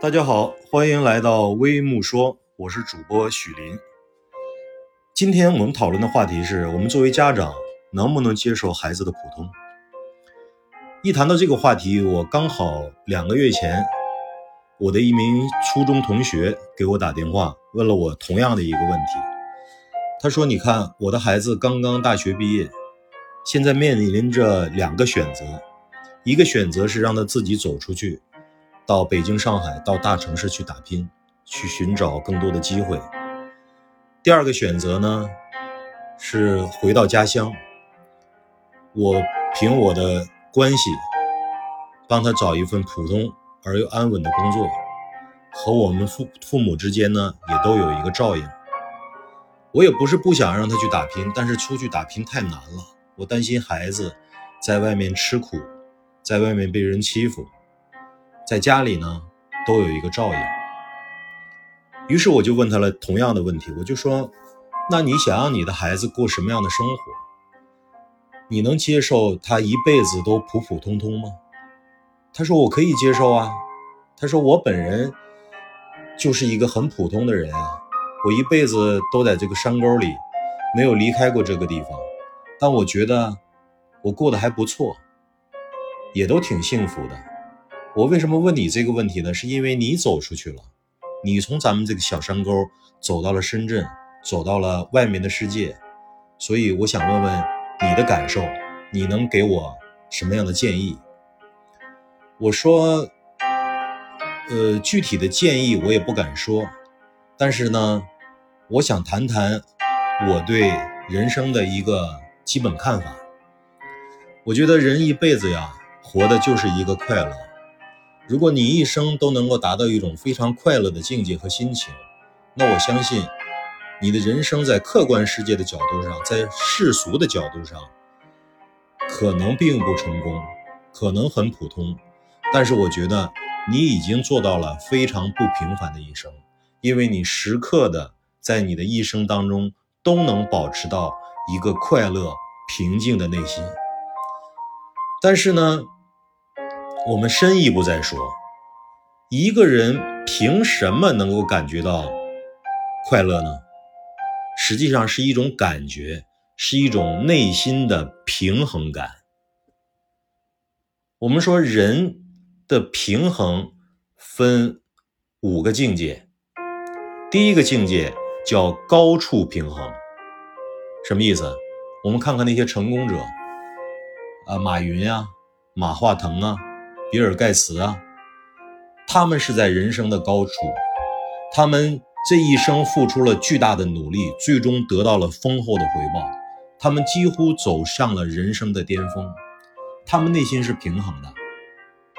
大家好，欢迎来到微木说，我是主播许林。今天我们讨论的话题是我们作为家长能不能接受孩子的普通。一谈到这个话题，我刚好两个月前，我的一名初中同学给我打电话，问了我同样的一个问题。他说：“你看，我的孩子刚刚大学毕业，现在面临着两个选择，一个选择是让他自己走出去。”到北京、上海，到大城市去打拼，去寻找更多的机会。第二个选择呢，是回到家乡。我凭我的关系，帮他找一份普通而又安稳的工作，和我们父父母之间呢，也都有一个照应。我也不是不想让他去打拼，但是出去打拼太难了，我担心孩子在外面吃苦，在外面被人欺负。在家里呢，都有一个照应。于是我就问他了同样的问题，我就说：“那你想让你的孩子过什么样的生活？你能接受他一辈子都普普通通吗？”他说：“我可以接受啊。”他说：“我本人就是一个很普通的人啊，我一辈子都在这个山沟里，没有离开过这个地方，但我觉得我过得还不错，也都挺幸福的。”我为什么问你这个问题呢？是因为你走出去了，你从咱们这个小山沟走到了深圳，走到了外面的世界，所以我想问问你的感受，你能给我什么样的建议？我说，呃，具体的建议我也不敢说，但是呢，我想谈谈我对人生的一个基本看法。我觉得人一辈子呀，活的就是一个快乐。如果你一生都能够达到一种非常快乐的境界和心情，那我相信你的人生在客观世界的角度上，在世俗的角度上，可能并不成功，可能很普通，但是我觉得你已经做到了非常不平凡的一生，因为你时刻的在你的一生当中都能保持到一个快乐平静的内心。但是呢？我们深一步再说，一个人凭什么能够感觉到快乐呢？实际上是一种感觉，是一种内心的平衡感。我们说人的平衡分五个境界，第一个境界叫高处平衡，什么意思？我们看看那些成功者，啊，马云啊，马化腾啊。比尔盖茨啊，他们是在人生的高处，他们这一生付出了巨大的努力，最终得到了丰厚的回报。他们几乎走上了人生的巅峰，他们内心是平衡的，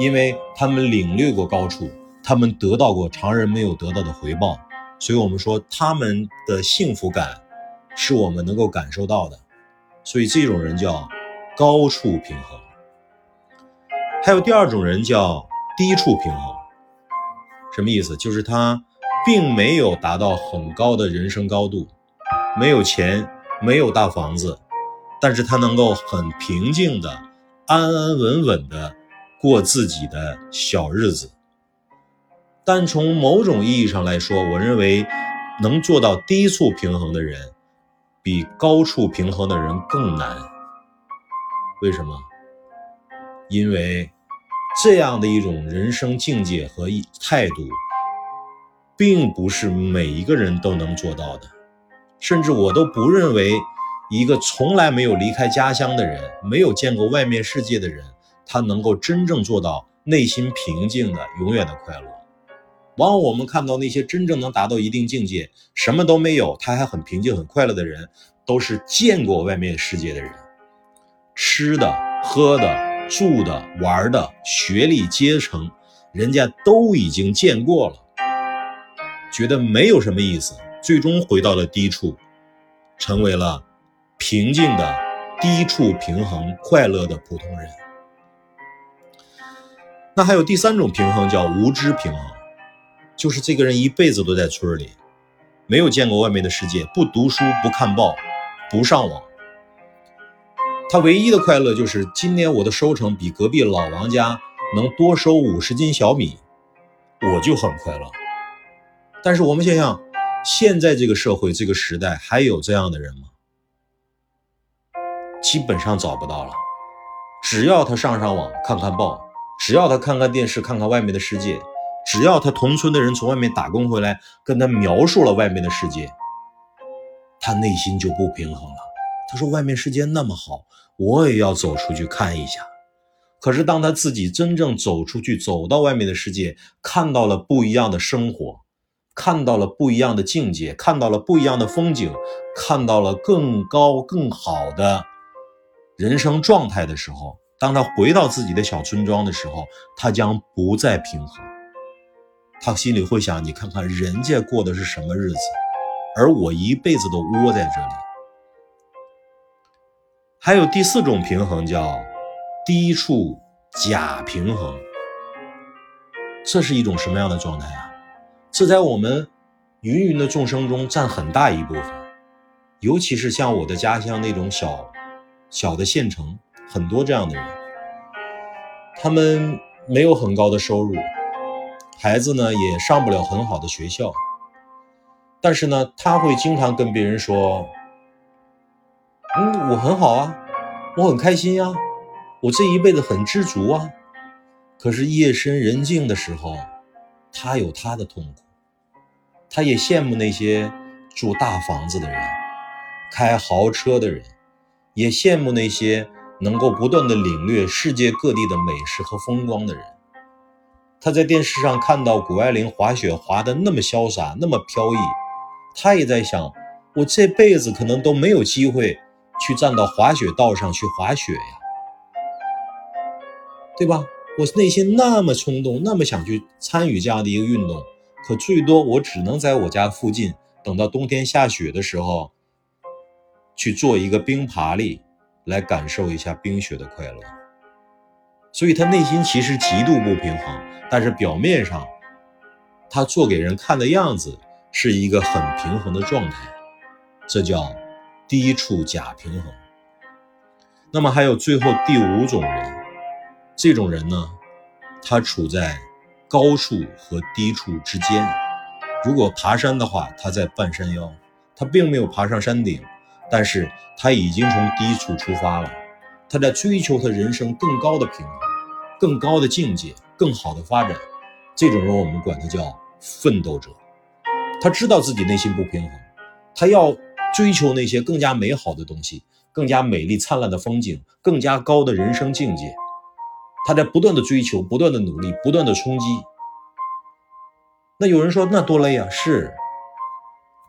因为他们领略过高处，他们得到过常人没有得到的回报，所以我们说他们的幸福感是我们能够感受到的。所以这种人叫高处平衡。还有第二种人叫低处平衡，什么意思？就是他并没有达到很高的人生高度，没有钱，没有大房子，但是他能够很平静的、安安稳稳的过自己的小日子。但从某种意义上来说，我认为能做到低处平衡的人，比高处平衡的人更难。为什么？因为这样的一种人生境界和态度，并不是每一个人都能做到的，甚至我都不认为一个从来没有离开家乡的人，没有见过外面世界的人，他能够真正做到内心平静的永远的快乐。往往我们看到那些真正能达到一定境界，什么都没有，他还很平静很快乐的人，都是见过外面世界的人，吃的喝的。住的、玩的、学历、阶层，人家都已经见过了，觉得没有什么意思，最终回到了低处，成为了平静的低处平衡、快乐的普通人。那还有第三种平衡，叫无知平衡，就是这个人一辈子都在村里，没有见过外面的世界，不读书、不看报、不上网。他唯一的快乐就是今年我的收成比隔壁老王家能多收五十斤小米，我就很快乐。但是我们想想，现在这个社会、这个时代，还有这样的人吗？基本上找不到了。只要他上上网、看看报，只要他看看电视、看看外面的世界，只要他同村的人从外面打工回来，跟他描述了外面的世界，他内心就不平衡了。他说：“外面世界那么好，我也要走出去看一下。”可是当他自己真正走出去，走到外面的世界，看到了不一样的生活，看到了不一样的境界，看到了不一样的风景，看到了更高更好的。人生状态的时候，当他回到自己的小村庄的时候，他将不再平衡。他心里会想：你看看人家过的是什么日子，而我一辈子都窝在这里。还有第四种平衡叫低处假平衡，这是一种什么样的状态啊？这在我们芸芸的众生中占很大一部分，尤其是像我的家乡那种小。小的县城很多这样的人，他们没有很高的收入，孩子呢也上不了很好的学校，但是呢他会经常跟别人说：“嗯，我很好啊，我很开心呀，我这一辈子很知足啊。”可是夜深人静的时候，他有他的痛苦，他也羡慕那些住大房子的人，开豪车的人。也羡慕那些能够不断的领略世界各地的美食和风光的人。他在电视上看到谷爱凌滑雪滑得那么潇洒，那么飘逸，他也在想：我这辈子可能都没有机会去站到滑雪道上去滑雪呀，对吧？我内心那么冲动，那么想去参与这样的一个运动，可最多我只能在我家附近，等到冬天下雪的时候。去做一个冰爬犁，来感受一下冰雪的快乐。所以他内心其实极度不平衡，但是表面上他做给人看的样子是一个很平衡的状态，这叫低处假平衡。那么还有最后第五种人，这种人呢，他处在高处和低处之间。如果爬山的话，他在半山腰，他并没有爬上山顶。但是他已经从低处出发了，他在追求他人生更高的平衡、更高的境界、更好的发展。这种人我们管他叫奋斗者。他知道自己内心不平衡，他要追求那些更加美好的东西、更加美丽灿烂的风景、更加高的人生境界。他在不断的追求、不断的努力、不断的冲击。那有人说那多累啊，是。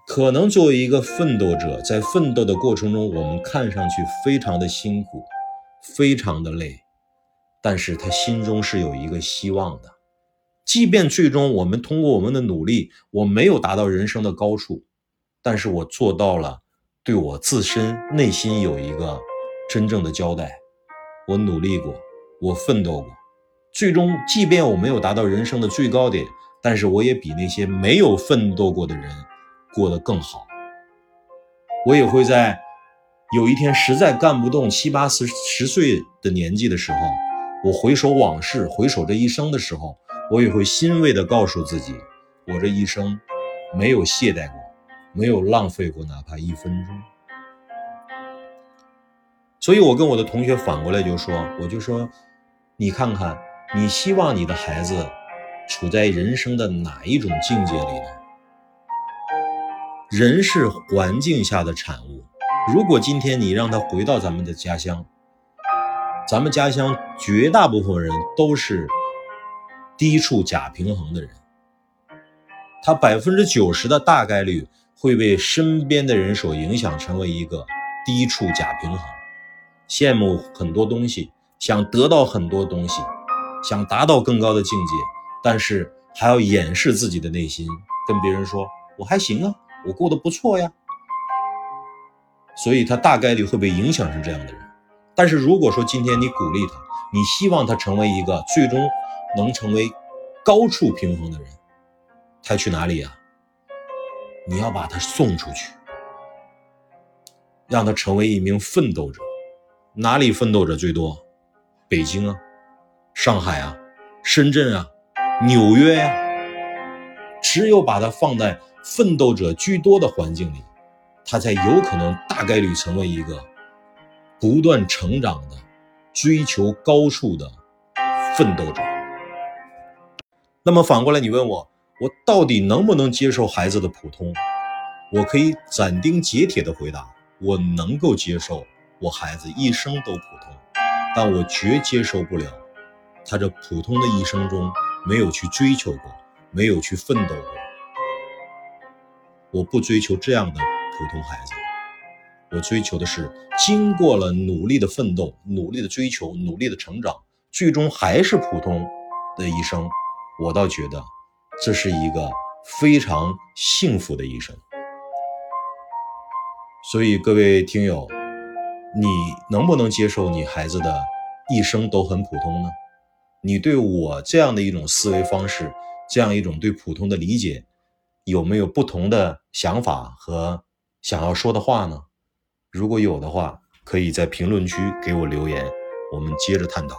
可能作为一个奋斗者，在奋斗的过程中，我们看上去非常的辛苦，非常的累，但是他心中是有一个希望的。即便最终我们通过我们的努力，我没有达到人生的高处，但是我做到了对我自身内心有一个真正的交代。我努力过，我奋斗过，最终即便我没有达到人生的最高点，但是我也比那些没有奋斗过的人。过得更好，我也会在有一天实在干不动七八十十岁的年纪的时候，我回首往事，回首这一生的时候，我也会欣慰地告诉自己，我这一生没有懈怠过，没有浪费过哪怕一分钟。所以我跟我的同学反过来就说，我就说，你看看，你希望你的孩子处在人生的哪一种境界里呢？人是环境下的产物。如果今天你让他回到咱们的家乡，咱们家乡绝大部分人都是低处假平衡的人，他百分之九十的大概率会被身边的人所影响，成为一个低处假平衡，羡慕很多东西，想得到很多东西，想达到更高的境界，但是还要掩饰自己的内心，跟别人说我还行啊。我过得不错呀，所以他大概率会被影响成这样的人。但是如果说今天你鼓励他，你希望他成为一个最终能成为高处平衡的人，他去哪里呀？你要把他送出去，让他成为一名奋斗者。哪里奋斗者最多？北京啊，上海啊，深圳啊，纽约呀，只有把他放在奋斗者居多的环境里，他才有可能大概率成为一个不断成长的、追求高处的奋斗者。那么反过来，你问我，我到底能不能接受孩子的普通？我可以斩钉截铁地回答：我能够接受我孩子一生都普通，但我绝接受不了他这普通的一生中没有去追求过，没有去奋斗过。我不追求这样的普通孩子，我追求的是经过了努力的奋斗、努力的追求、努力的成长，最终还是普通的一生。我倒觉得这是一个非常幸福的一生。所以，各位听友，你能不能接受你孩子的一生都很普通呢？你对我这样的一种思维方式，这样一种对普通的理解，有没有不同的想法和想要说的话呢？如果有的话，可以在评论区给我留言，我们接着探讨。